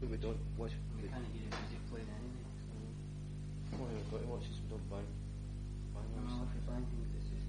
We don't watch. We, we can't hear the music playing anyway. So. Well, we've got to watch this. We don't bang. Bang. No, if we bang it's just.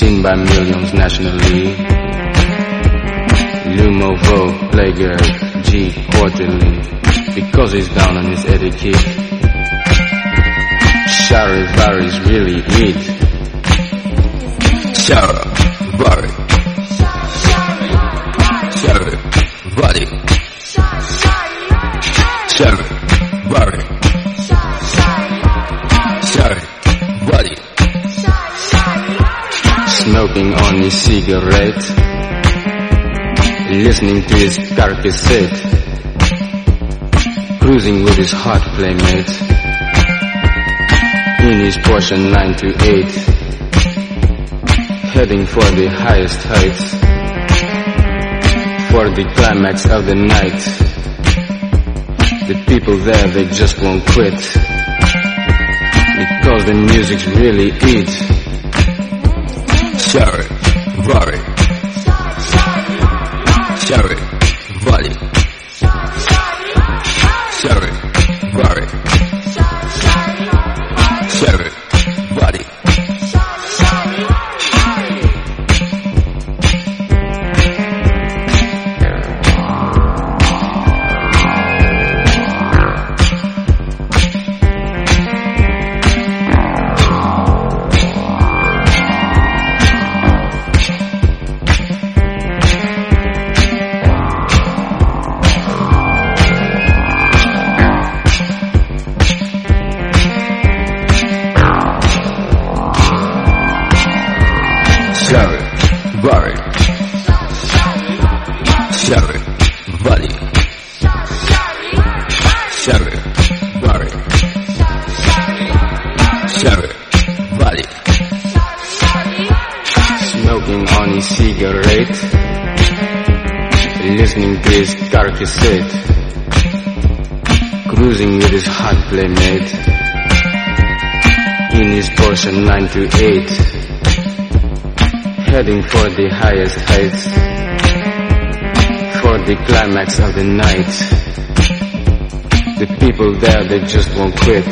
Seen by millions nationally. Lumo, Vogue, Playgirl, G, quarterly. Because he's down on his etiquette. Charivaris really eat. Shara, Cigarette. Listening to his car cassette. Cruising with his hot playmate. In his Porsche 928 heading for the highest heights, for the climax of the night. The people there, they just won't quit, because the music's really it. Shari, Shari, Vari, Shari, Vali. Smoking on his cigarette, listening to his car cassette, cruising with his hot playmate, in his Porsche 928 heading for the highest heights, for the climax of the night. The people there, they just won't quit,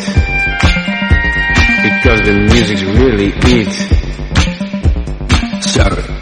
because the music's really it. Shari,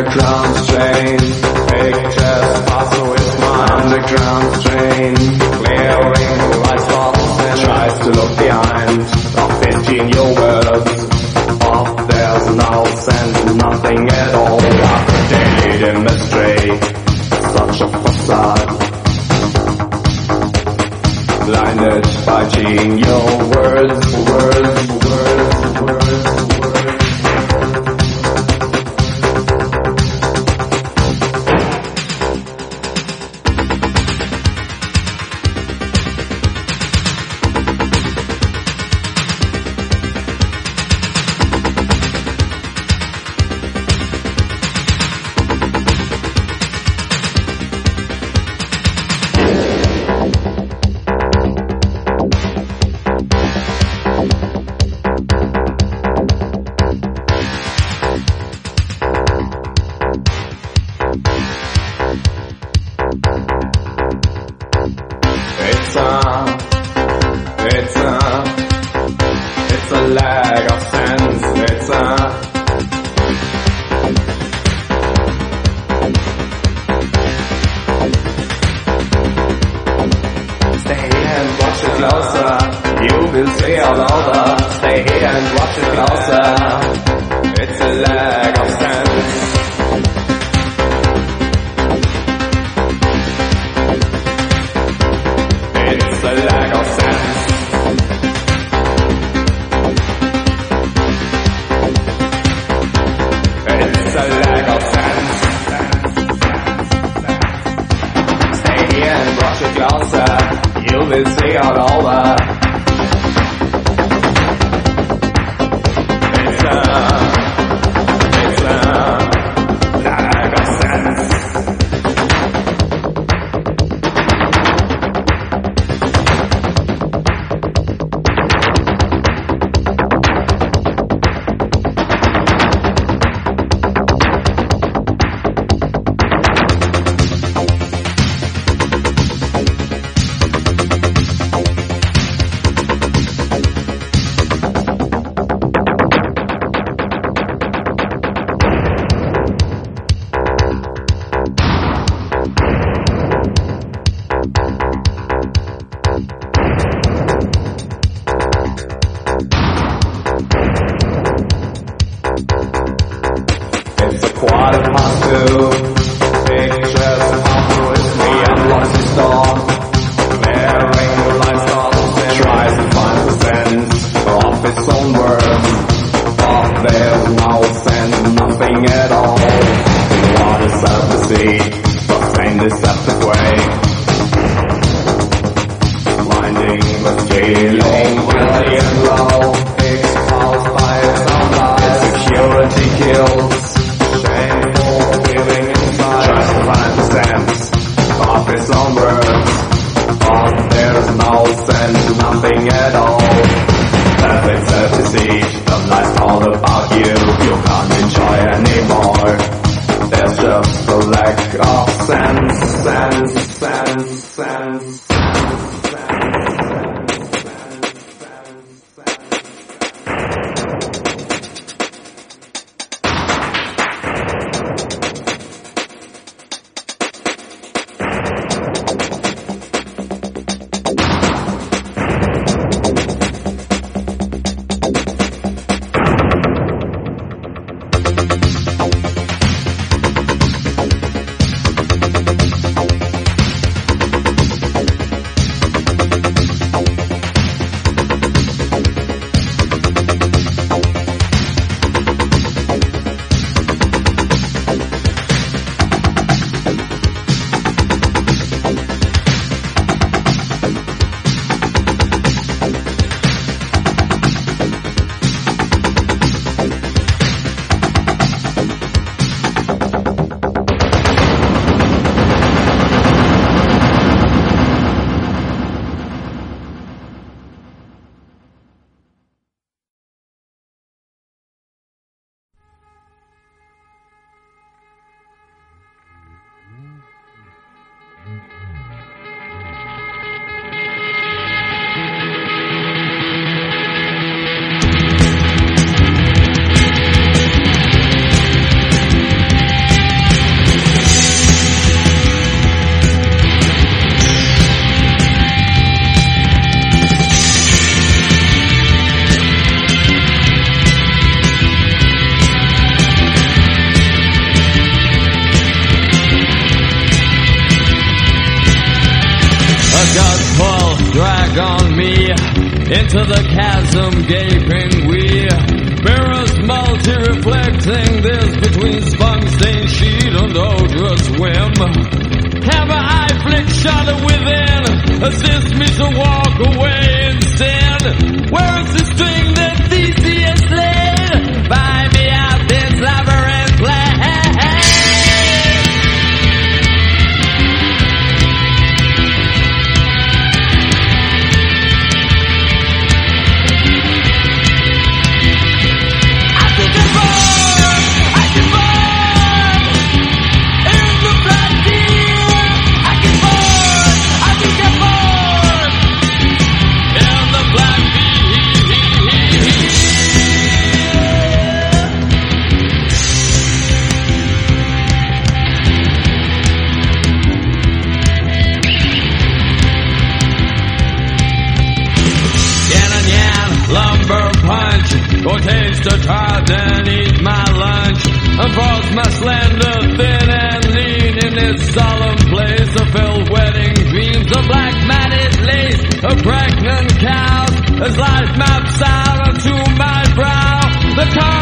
Underground Thank you. and frogs my slender, thin and lean in this solemn place of filled wedding dreams of black matted lace, a pregnant cow as life maps out onto my brow. The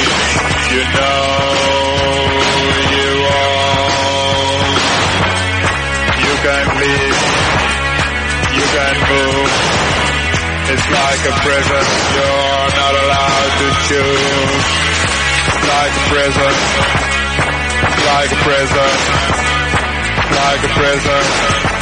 you know you own. You can leave, you can move. It's like a prison, you're not allowed to choose. It's like a prison, like a prison, like a prison.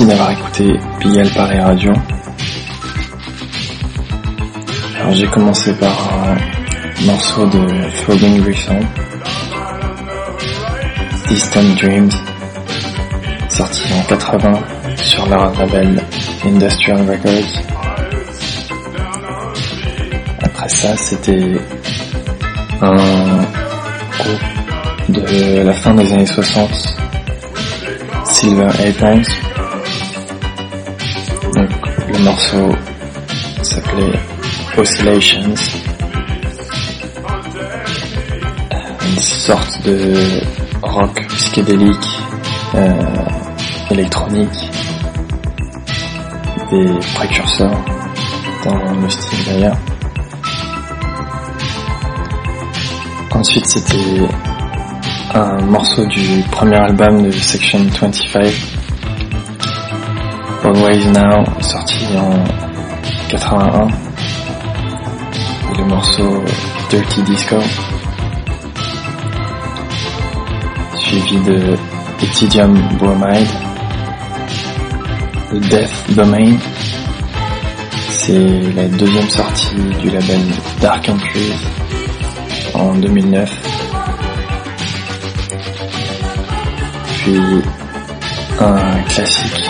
Merci d'avoir écouté Pigalle Paris Radio. Alors j'ai commencé par un morceau de Flogging Grissom, Distant Dreams, sorti en 80 sur leur label Industrial Records. Après ça, c'était un groupe de la fin des années 60, Silver Aprons. Le morceau s'appelait Oscillations. Une sorte de rock psychédélique, euh, électronique, des précurseurs dans le style d'ailleurs. Ensuite c'était un morceau du premier album de Section 25, Always Now, sorti en 81. Et le morceau Dirty Disco, suivi de Ethidium Bromide, The Death Domain. C'est la deuxième sortie du label Dark Country en 2009. Puis un classique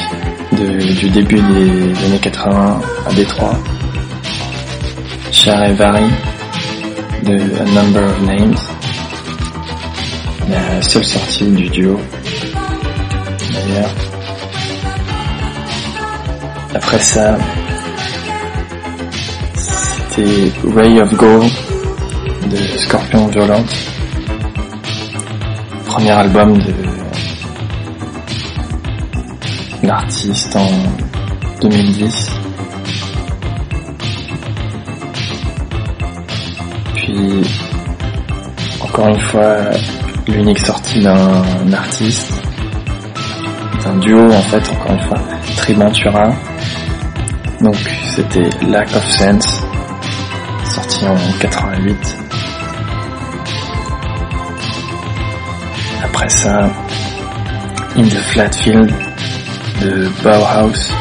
du début des années 80 à Détroit, Vary de A Number of Names, la seule sortie du duo d'ailleurs. Après ça, c'était Ray of Gold de Scorpion Violent, premier album de l'artiste en 2010. Puis, encore une fois, l'unique sortie d'un artiste, d'un duo en fait, encore une fois, Triventura. Donc c'était Lack of Sense, sorti en 88. Après ça, In the Flat Field de Bauhaus,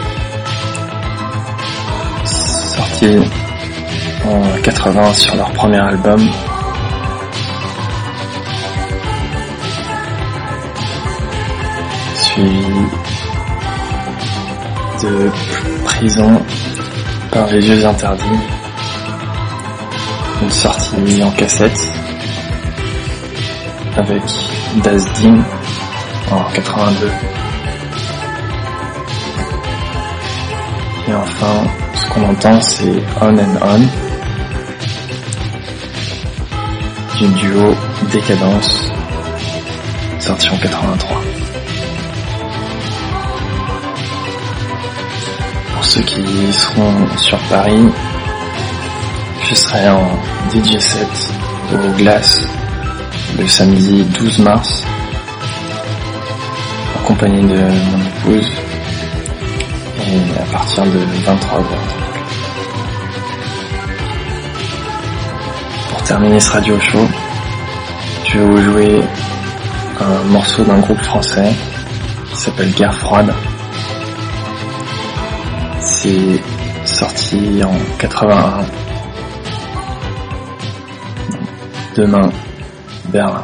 sorti en 80 sur leur premier album. Suivi de Prison par les yeux interdits, une sortie en cassette avec Ding en 82. Et enfin, ce qu'on entend, c'est On and On du duo Décadence, sorti en 83. Pour ceux qui seront sur Paris, je serai en DJ set au Glace le samedi 12 mars en compagnie de mon épouse à partir de 23h. Pour terminer ce radio show, je vais vous jouer un morceau d'un groupe français qui s'appelle Guerre froide. C'est sorti en 81. Demain, Berlin.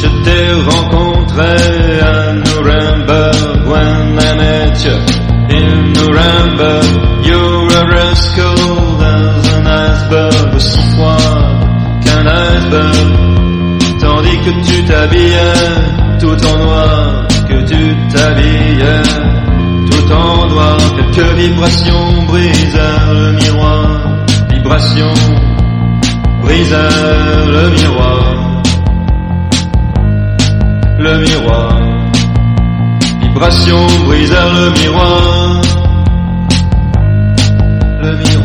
Je t'ai rencontré à Nuremberg when I met you. In Nuremberg, you're as cold as an iceberg, aussi froid qu'un iceberg. Tandis que tu t'habillais tout en noir, que tu t'habillais tout en noir que vibration brisa le miroir, vibration brisa le miroir, le miroir, vibration brisa le miroir, le miroir.